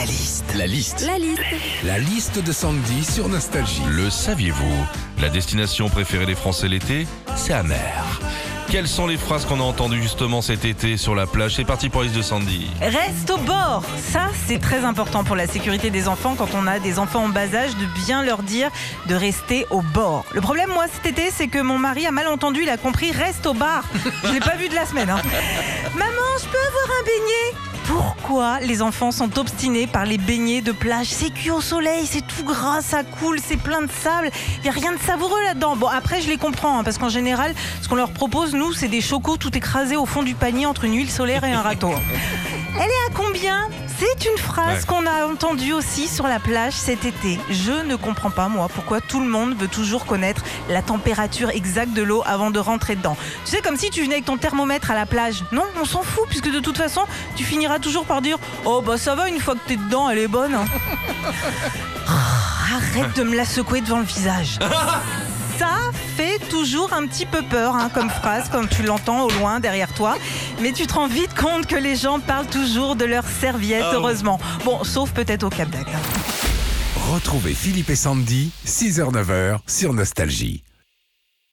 La liste. La liste. La liste. La liste de Sandy sur Nostalgie. Le saviez-vous? La destination préférée des Français l'été, c'est la mer. Quelles sont les phrases qu'on a entendues justement cet été sur la plage? C'est parti pour la liste de Sandy. Reste au bord Ça, c'est très important pour la sécurité des enfants quand on a des enfants en bas âge de bien leur dire de rester au bord. Le problème, moi, cet été, c'est que mon mari a mal entendu, il a compris reste au bar. Je l'ai pas vu de la semaine. hein. Maman, je peux avoir un beignet? Pourquoi les enfants sont obstinés par les beignets de plage? C'est cuit au soleil, c'est tout gras, ça coule, c'est plein de sable. Il n'y a rien de savoureux là-dedans. Bon, après, je les comprends, hein, parce qu'en général, ce qu'on leur propose, nous, c'est des chocos tout écrasés au fond du panier entre une huile solaire et un râteau. Elle est à combien? C'est une phrase Ouais. qu'on a entendue aussi sur la plage cet été. Je ne comprends pas, moi, pourquoi tout le monde veut toujours connaître la température exacte de l'eau avant de rentrer dedans. Tu sais, comme si tu venais avec ton thermomètre à la plage. Non, on s'en fout, puisque de toute façon, tu finiras toujours par dire Oh, bah ça va, une fois que t'es dedans, elle est bonne. hein. Ah, arrête de me la secouer devant le visage. Ça fait toujours un petit peu peur hein, comme phrase, comme tu l'entends au loin derrière toi. Mais tu te rends vite compte que les gens parlent toujours de leur serviette, Ah heureusement. Bon, sauf peut-être au Cap d'Agde. Retrouvez Philippe et Sandy, 6h-9h sur Nostalgie.